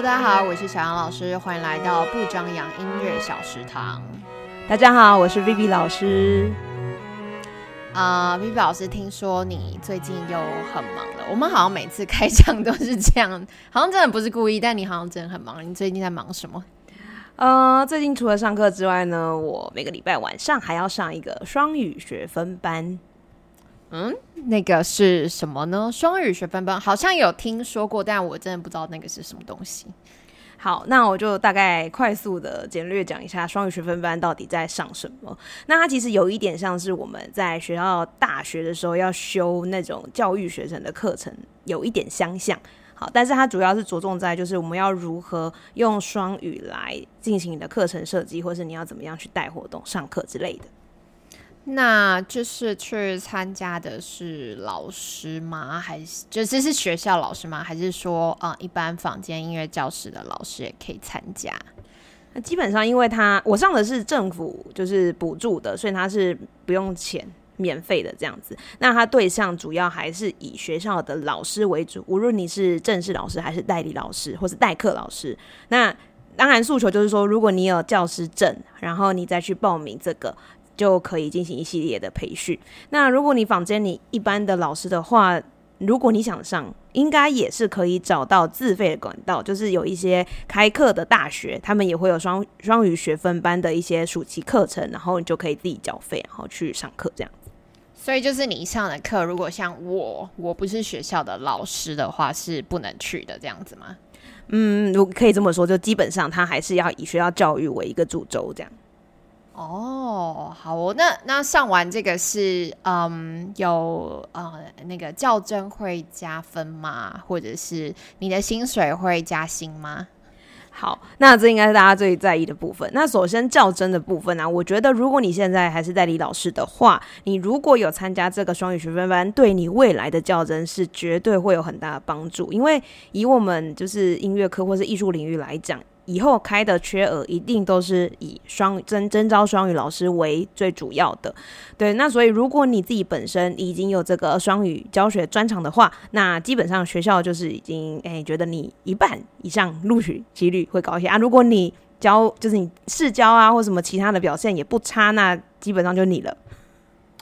Hello，大家好，我是小杨老师，欢迎来到不张扬音乐小食堂。大家好，我是 Vivi 老师。啊，Vivi 老师，听说你最近又很忙了。我们好像每次开场都是这样，好像真的不是故意，但你好像真的很忙。你最近在忙什么？呃，最近除了上课之外呢，我每个礼拜晚上还要上一个双语学分班。嗯，那个是什么呢？双语学分班好像有听说过，但我真的不知道那个是什么东西。好，那我就大概快速的简略讲一下双语学分班到底在上什么。那它其实有一点像是我们在学校大学的时候要修那种教育学生的课程，有一点相像。好，但是它主要是着重在就是我们要如何用双语来进行你的课程设计，或是你要怎么样去带活动、上课之类的。那就是去参加的是老师吗？还是就是是学校老师吗？还是说啊，一般房间音乐教室的老师也可以参加？那基本上，因为他我上的是政府就是补助的，所以他是不用钱、免费的这样子。那他对象主要还是以学校的老师为主，无论你是正式老师还是代理老师或是代课老师。那当然诉求就是说，如果你有教师证，然后你再去报名这个。就可以进行一系列的培训。那如果你坊间你一般的老师的话，如果你想上，应该也是可以找到自费的管道，就是有一些开课的大学，他们也会有双双语学分班的一些暑期课程，然后你就可以自己缴费，然后去上课这样子。所以就是你上的课，如果像我，我不是学校的老师的话，是不能去的这样子吗？嗯，我可以这么说，就基本上他还是要以学校教育为一个主轴这样。哦，好哦，那那上完这个是嗯，有呃那个较真会加分吗？或者是你的薪水会加薪吗？好，那这应该是大家最在意的部分。那首先较真的部分呢，我觉得如果你现在还是代理老师的话，你如果有参加这个双语学分班，对你未来的较真是绝对会有很大的帮助。因为以我们就是音乐科或是艺术领域来讲。以后开的缺额一定都是以双征征招双语老师为最主要的，对。那所以如果你自己本身已经有这个双语教学专长的话，那基本上学校就是已经诶觉得你一半以上录取几率会高一些啊。如果你教就是你试教啊或什么其他的表现也不差，那基本上就你了。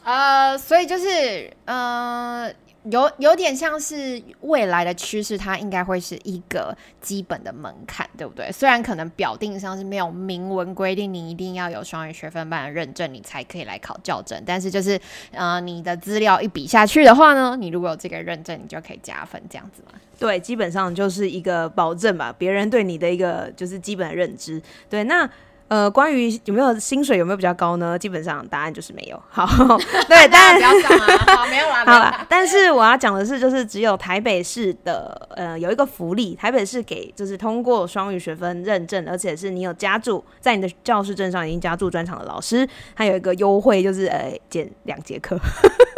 呃，所以就是呃。有有点像是未来的趋势，它应该会是一个基本的门槛，对不对？虽然可能表定上是没有明文规定你一定要有双语学分班的认证，你才可以来考教证，但是就是呃，你的资料一比下去的话呢，你如果有这个认证，你就可以加分，这样子嘛？对，基本上就是一个保证吧，别人对你的一个就是基本的认知。对，那。呃，关于有没有薪水有没有比较高呢？基本上答案就是没有。好，对，但不要讲啊，好，没有啦，好啦。但是我要讲的是，就是只有台北市的呃有一个福利，台北市给就是通过双语学分认证，而且是你有加注在你的教师证上已经加注专场的老师，他有一个优惠，就是呃减两节课。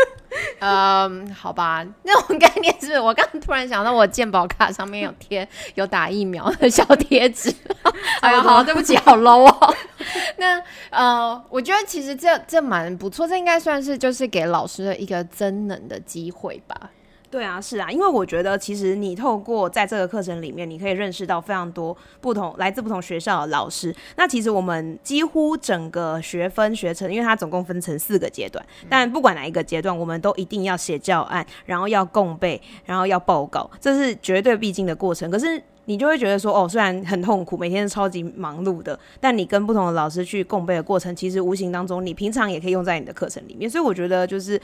嗯，好吧，那种概念是我刚突然想到，我健保卡上面有贴有打疫苗的小贴纸。哎呀，好，对不起，好 low 哦。那呃，我觉得其实这这蛮不错，这应该算是就是给老师的一个增能的机会吧。对啊，是啊，因为我觉得其实你透过在这个课程里面，你可以认识到非常多不同来自不同学校的老师。那其实我们几乎整个学分学程，因为它总共分成四个阶段，但不管哪一个阶段，我们都一定要写教案，然后要共备，然后要报告，这是绝对必经的过程。可是你就会觉得说，哦，虽然很痛苦，每天超级忙碌的，但你跟不同的老师去共备的过程，其实无形当中你平常也可以用在你的课程里面。所以我觉得就是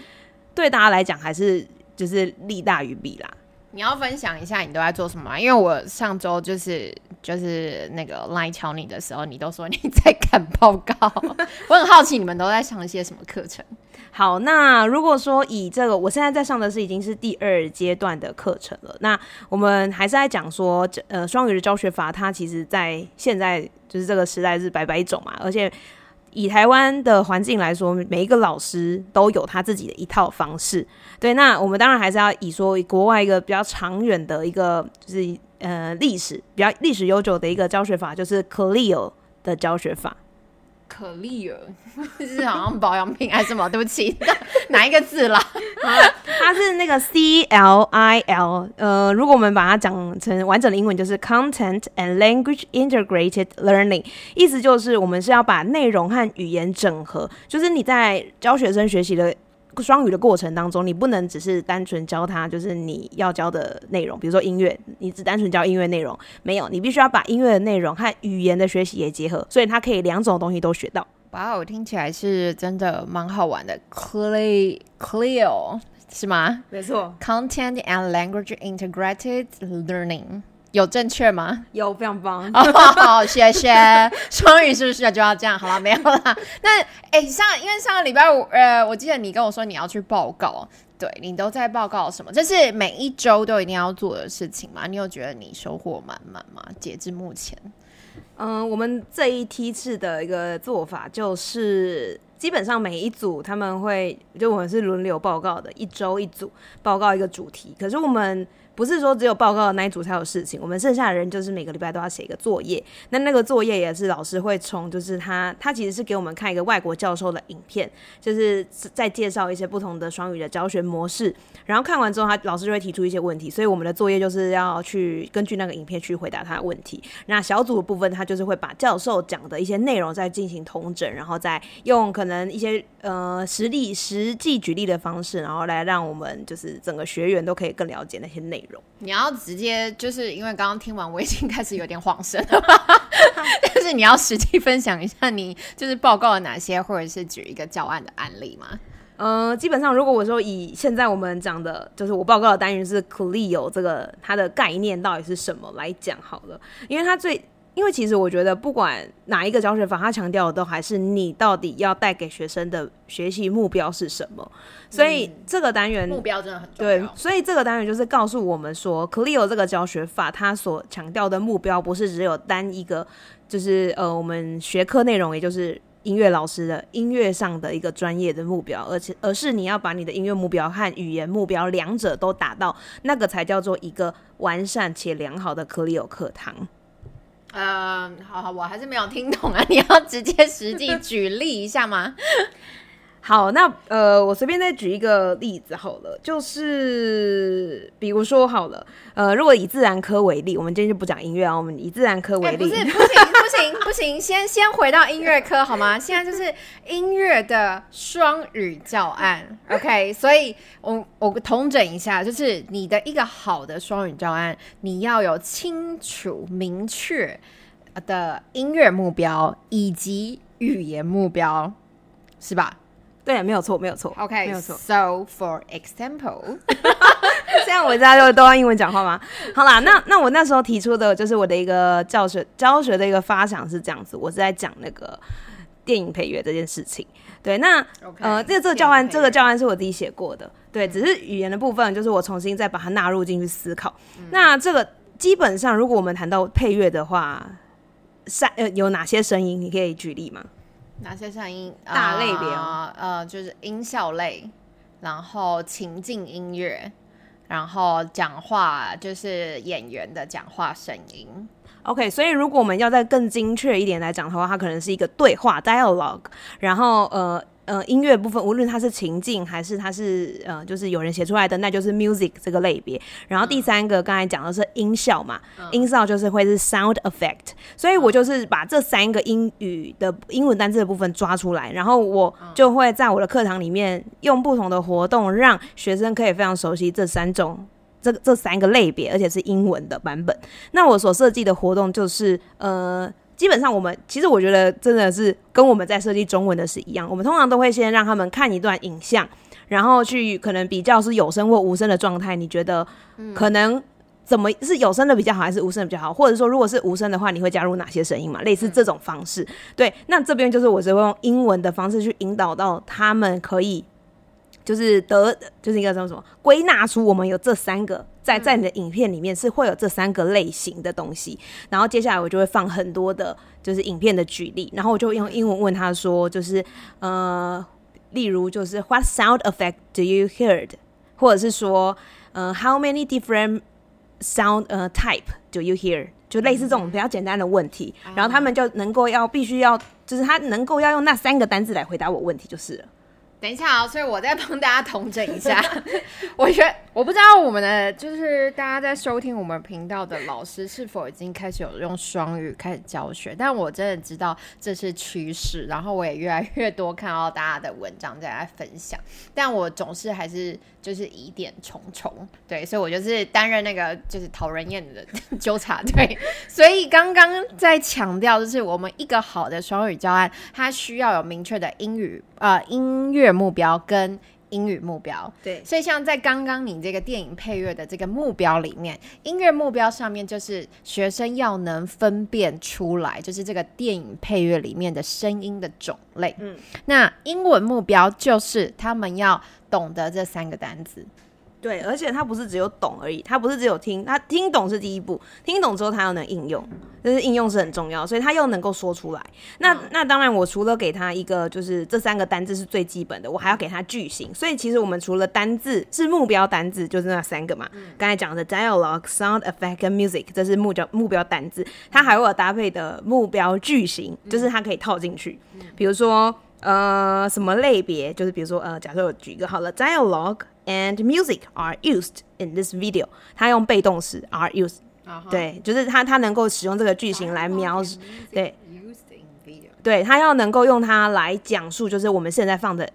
对大家来讲还是。就是利大于弊啦。你要分享一下你都在做什么？因为我上周就是就是那个来敲你的时候，你都说你在赶报告。我很好奇你们都在上一些什么课程。好，那如果说以这个，我现在在上的是已经是第二阶段的课程了。那我们还是在讲说，呃，双语的教学法，它其实在现在就是这个时代是百百种嘛，而且。以台湾的环境来说，每一个老师都有他自己的一套方式。对，那我们当然还是要以说国外一个比较长远的一个，就是呃历史比较历史悠久的一个教学法，就是 Clear 的教学法。可丽尔，是好像保养品还是什么？对不起，哪一个字啦？它是那个 C L I L，呃，如果我们把它讲成完整的英文，就是 Content and Language Integrated Learning，意思就是我们是要把内容和语言整合，就是你在教学生学习的。双语的过程当中，你不能只是单纯教他，就是你要教的内容，比如说音乐，你只单纯教音乐内容，没有，你必须要把音乐的内容和语言的学习也结合，所以它可以两种东西都学到。哇，我听起来是真的蛮好玩的，clear clear 是吗？没错，content and language integrated learning。有正确吗？有，非常棒。好，谢谢。双语是不是就要这样？好了，没有啦。那哎，上因为上个礼拜五，呃，我记得你跟我说你要去报告，对你都在报告什么？这是每一周都一定要做的事情吗？你有觉得你收获满满吗？截至目前，嗯，我们这一梯次的一个做法就是，基本上每一组他们会，就我们是轮流报告的，一周一组报告一个主题。可是我们。不是说只有报告的那一组才有事情，我们剩下的人就是每个礼拜都要写一个作业。那那个作业也是老师会从，就是他他其实是给我们看一个外国教授的影片，就是在介绍一些不同的双语的教学模式。然后看完之后，他老师就会提出一些问题，所以我们的作业就是要去根据那个影片去回答他的问题。那小组的部分，他就是会把教授讲的一些内容再进行统整，然后再用可能一些呃实例实际举例的方式，然后来让我们就是整个学员都可以更了解那些内容。你要直接就是因为刚刚听完，我已经开始有点恍神了。但是你要实际分享一下，你就是报告了哪些，或者是举一个教案的案例吗？呃，基本上如果我说以现在我们讲的，就是我报告的单元是 Clio 这个它的概念到底是什么来讲好了，因为它最。因为其实我觉得，不管哪一个教学法，他强调的都还是你到底要带给学生的学习目标是什么。所以这个单元目标真的很重要。对，所以这个单元就是告诉我们说，Clio 这个教学法，它所强调的目标不是只有单一个，就是呃，我们学科内容，也就是音乐老师的音乐上的一个专业的目标，而且而是你要把你的音乐目标和语言目标两者都达到，那个才叫做一个完善且良好的 Clio 课堂。嗯，好好，我还是没有听懂啊！你要直接实际举例一下吗？好，那呃，我随便再举一个例子好了，就是比如说好了，呃，如果以自然科为例，我们今天就不讲音乐啊，我们以自然科为例，不是不行不行不行，先先回到音乐科好吗？现在就是音乐的双语教案，OK？所以我我统整一下，就是你的一个好的双语教案，你要有清楚明确的音乐目标以及语言目标，是吧？对，没有错，没有错。OK，没有错。So for example，这样我大家就都用英文讲话吗？好啦，那那我那时候提出的就是我的一个教学教学的一个发想是这样子，我是在讲那个电影配乐这件事情。对，那呃，这个这个教案，这个教案是我自己写过的。对，只是语言的部分，就是我重新再把它纳入进去思考。那这个基本上，如果我们谈到配乐的话，三呃有哪些声音？你可以举例吗？哪些声音？大类别啊，呃，就是音效类，然后情境音乐，然后讲话，就是演员的讲话声音。OK，所以如果我们要再更精确一点来讲的话，它可能是一个对话 （dialogue），然后呃。呃，音乐部分，无论它是情境还是它是呃，就是有人写出来的，那就是 music 这个类别。然后第三个刚才讲的是音效嘛，音效就是会是 sound effect。所以我就是把这三个英语的英文单词的部分抓出来，然后我就会在我的课堂里面用不同的活动，让学生可以非常熟悉这三种这这三个类别，而且是英文的版本。那我所设计的活动就是呃。基本上，我们其实我觉得真的是跟我们在设计中文的是一样。我们通常都会先让他们看一段影像，然后去可能比较是有声或无声的状态。你觉得可能怎么是有声的比较好，还是无声的比较好？或者说，如果是无声的话，你会加入哪些声音嘛？类似这种方式。对，那这边就是我是会用英文的方式去引导到他们可以。就是得，就是应该说什么归纳出我们有这三个，在在你的影片里面是会有这三个类型的东西，然后接下来我就会放很多的，就是影片的举例，然后我就用英文问他说，就是呃，例如就是 What sound effect do you heard？或者是说，呃，How many different sound 呃 type，do you hear？就类似这种比较简单的问题，然后他们就能够要必须要，就是他能够要用那三个单字来回答我问题就是了。等一下啊，所以我再帮大家统整一下。我觉得我不知道我们的就是大家在收听我们频道的老师是否已经开始有用双语开始教学，但我真的知道这是趋势，然后我也越来越多看到大家的文章在来分享，但我总是还是就是疑点重重，对，所以我就是担任那个就是讨人厌的纠察队。所以刚刚在强调，就是我们一个好的双语教案，它需要有明确的英语呃音乐。目标跟英语目标，对，所以像在刚刚你这个电影配乐的这个目标里面，音乐目标上面就是学生要能分辨出来，就是这个电影配乐里面的声音的种类。嗯，那英文目标就是他们要懂得这三个单词。对，而且他不是只有懂而已，他不是只有听，他听懂是第一步，听懂之后他要能应用，就是应用是很重要，所以他又能够说出来。那那当然，我除了给他一个就是这三个单字是最基本的，我还要给他句型。所以其实我们除了单字是目标单字，就是那三个嘛，刚才讲的 dialogue、sound effect 跟 music，这是目标目标单字，它还会有搭配的目标句型，就是它可以套进去，比如说呃什么类别，就是比如说呃，假设我举一个好了，dialogue。And music are used in this video。他用被动式 are used，对，就是他他能够使用这个句型来描述，对，对他要能够用它来讲述，就是我们现在放的。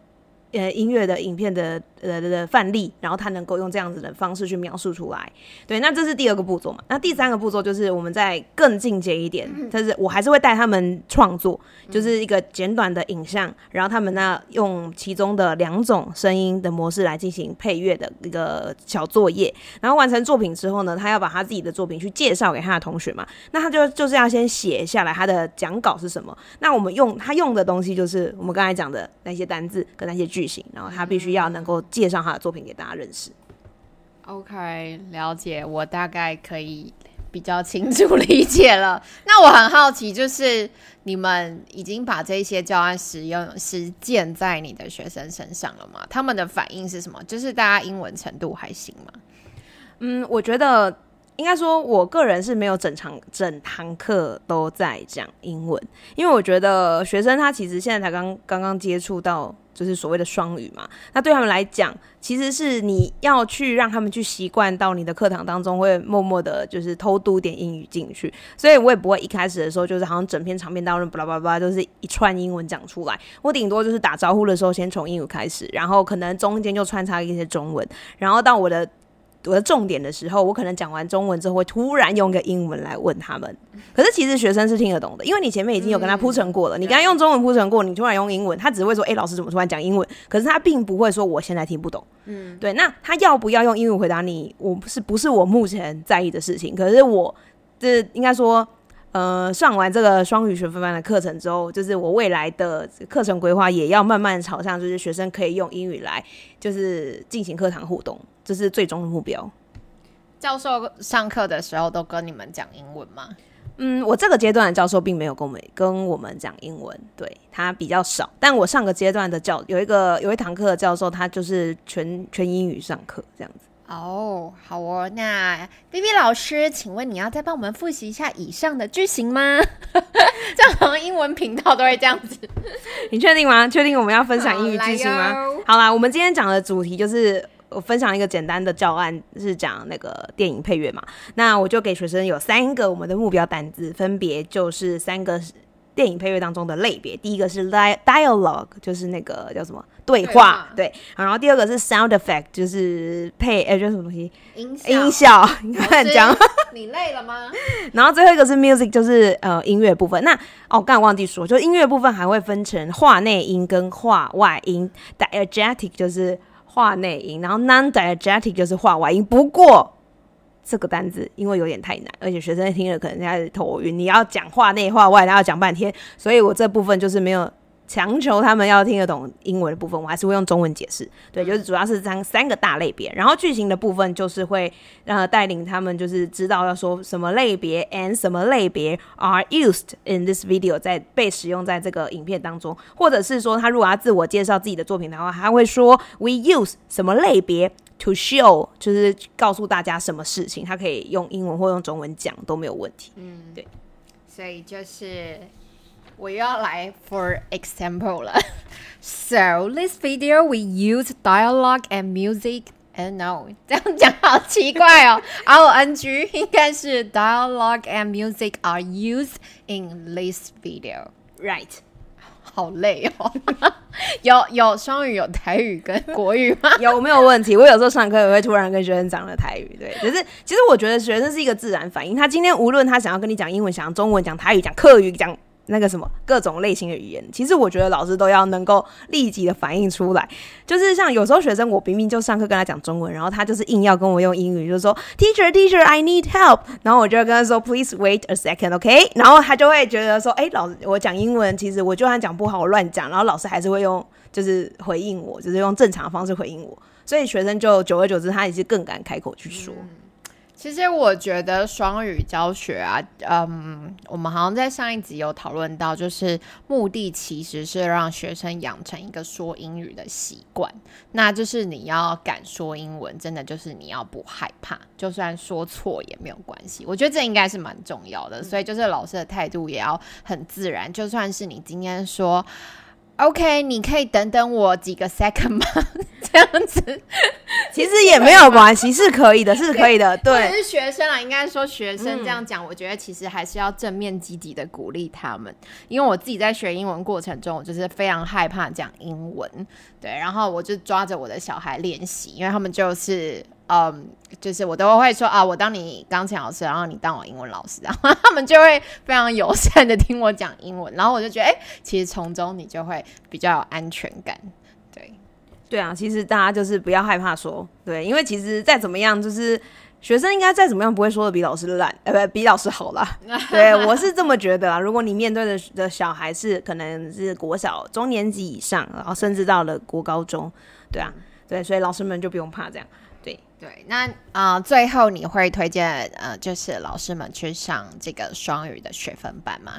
呃，音乐的影片的呃的范例，然后他能够用这样子的方式去描述出来。对，那这是第二个步骤嘛？那第三个步骤就是我们在更进阶一点，但是我还是会带他们创作，就是一个简短的影像，然后他们呢用其中的两种声音的模式来进行配乐的一个小作业。然后完成作品之后呢，他要把他自己的作品去介绍给他的同学嘛？那他就就是要先写下来他的讲稿是什么？那我们用他用的东西就是我们刚才讲的那些单字跟那些句。剧情，然后他必须要能够介绍他的作品给大家认识。OK，了解，我大概可以比较清楚理解了。那我很好奇，就是你们已经把这些教案使用实践在你的学生身上了吗？他们的反应是什么？就是大家英文程度还行吗？嗯，我觉得。应该说，我个人是没有整场整堂课都在讲英文，因为我觉得学生他其实现在才刚刚刚接触到，就是所谓的双语嘛。那对他们来讲，其实是你要去让他们去习惯到你的课堂当中，会默默的，就是偷渡点英语进去。所以我也不会一开始的时候，就是好像整篇长篇大论巴拉巴拉，就是一串英文讲出来。我顶多就是打招呼的时候，先从英语开始，然后可能中间就穿插一些中文，然后到我的。我的重点的时候，我可能讲完中文之后，会突然用个英文来问他们。可是其实学生是听得懂的，因为你前面已经有跟他铺陈过了。你跟他用中文铺陈过，你突然用英文，他只会说：“哎，老师怎么突然讲英文？”可是他并不会说：“我现在听不懂。”嗯，对。那他要不要用英文回答你？我是不是我目前在意的事情？可是我这应该说。呃，上完这个双语学分班的课程之后，就是我未来的课程规划也要慢慢朝向，就是学生可以用英语来，就是进行课堂互动，这是最终的目标。教授上课的时候都跟你们讲英文吗？嗯，我这个阶段的教授并没有跟我们跟我们讲英文，对他比较少。但我上个阶段的教有一个有一堂课的教授，他就是全全英语上课这样子。哦，好哦，那 B B 老师，请问你要再帮我们复习一下以上的句型吗？这样好像英文频道都会这样子。你确定吗？确定我们要分享英语句型吗？好啦，我们今天讲的主题就是我分享一个简单的教案，是讲那个电影配乐嘛。那我就给学生有三个我们的目标单字，分别就是三个。电影配乐当中的类别，第一个是 dialogue，就是那个叫什么对话，对。然后第二个是 sound effect，就是配哎，就是什么东西？音音效。你看讲，你累了吗？然后最后一个是 music，就是呃音乐部分。那哦，刚才忘记说，就音乐部分还会分成话内音跟话外音。diegetic 就是话内音，然后 non-diegetic 就是话外音。不过这个单字因为有点太难，而且学生听了可能开始头晕。你要讲话内话外，他要讲半天，所以我这部分就是没有强求他们要听得懂英文的部分，我还是会用中文解释。对，就是主要是三三个大类别，然后剧情的部分就是会呃带领他们就是知道要说什么类别 and 什么类别 are used in this video 在被使用在这个影片当中，或者是说他如果要自我介绍自己的作品的话，他会说 we use 什么类别。To show 就是告诉大家什么事情，他可以用英文或用中文讲都没有问题。嗯，对，所以就是我又要来 for example 了。So this video we use dialogue and music. And no，这样讲好奇怪哦。R N G 应该是 dialogue and music are used in this video. Right. 好累哦，有有双语有台语跟 国语吗？有没有问题？我有时候上课也会突然跟学生讲了台语，对，可是其实我觉得学生是一个自然反应，他今天无论他想要跟你讲英文、讲中文、讲台语、讲客语、讲。那个什么各种类型的语言，其实我觉得老师都要能够立即的反应出来。就是像有时候学生，我明明就上课跟他讲中文，然后他就是硬要跟我用英语，就说 Teacher, Teacher, I need help。然后我就跟他说 Please wait a second, OK？然后他就会觉得说，哎，老师我讲英文，其实我就算讲不好，我乱讲，然后老师还是会用就是回应我，就是用正常的方式回应我。所以学生就久而久之，他也是更敢开口去说。其实我觉得双语教学啊，嗯，我们好像在上一集有讨论到，就是目的其实是让学生养成一个说英语的习惯。那就是你要敢说英文，真的就是你要不害怕，就算说错也没有关系。我觉得这应该是蛮重要的，所以就是老师的态度也要很自然。就算是你今天说。OK，你可以等等我几个 second 吗？这样子其实也没有关系，是可以的，是可以的。对，是学生啊，应该说学生这样讲，我觉得其实还是要正面积极的鼓励他们。因为我自己在学英文过程中，我就是非常害怕讲英文，对，然后我就抓着我的小孩练习，因为他们就是。嗯，就是我都会说啊，我当你钢琴老师，然后你当我英文老师，然后他们就会非常友善的听我讲英文，然后我就觉得，哎，其实从中你就会比较有安全感。对，对啊，其实大家就是不要害怕说，对，因为其实再怎么样，就是学生应该再怎么样不会说的比老师烂，呃，不比老师好啦。对，我是这么觉得啊。如果你面对的的小孩是可能是国小中年级以上，然后甚至到了国高中，对啊，对，所以老师们就不用怕这样。对，那啊，最后你会推荐呃，就是老师们去上这个双语的学分班吗？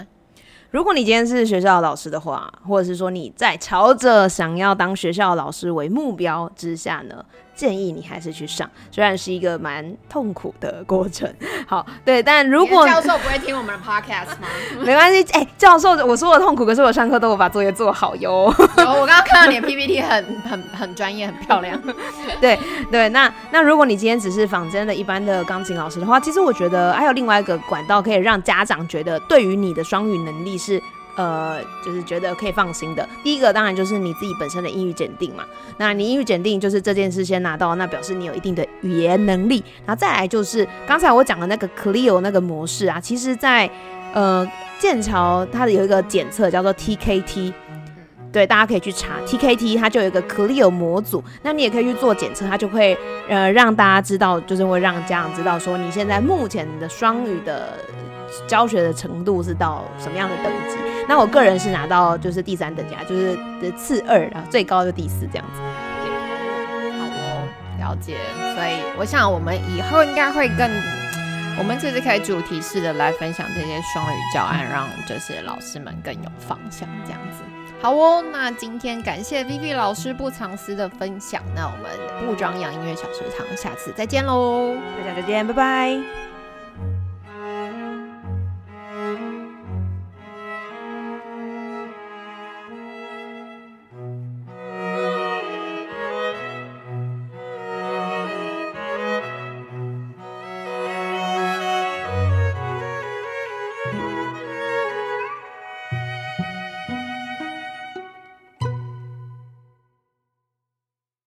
如果你今天是学校老师的话，或者是说你在朝着想要当学校老师为目标之下呢？建议你还是去上，虽然是一个蛮痛苦的过程。好，对，但如果教授不会听我们的 podcast 吗？没关系，哎，教授，我说我痛苦，可是我上课都有把作业做好哟。我刚刚看到你的 PPT 很很很专业，很漂亮。对对，那那如果你今天只是仿真的一般的钢琴老师的话，其实我觉得还有另外一个管道可以让家长觉得对于你的双语能力是。呃，就是觉得可以放心的。第一个当然就是你自己本身的英语检定嘛。那你英语检定就是这件事先拿到，那表示你有一定的语言能力。然后再来就是刚才我讲的那个 Clear 那个模式啊，其实在呃剑桥它的有一个检测叫做 TKT，对，大家可以去查 TKT，它就有一个 Clear 模组。那你也可以去做检测，它就会呃让大家知道，就是会让家长知道说你现在目前的双语的教学的程度是到什么样的等级。那我个人是拿到就是第三等级，就是的次二然后，最高就第四这样子。好哦，了解。所以我想我们以后应该会更，我们这次可以主题式的来分享这些双语教案，让这些老师们更有方向这样子。好哦，那今天感谢 Vivi 老师不藏私的分享，那我们不装洋音乐小食堂下次再见喽，大家再见，拜拜。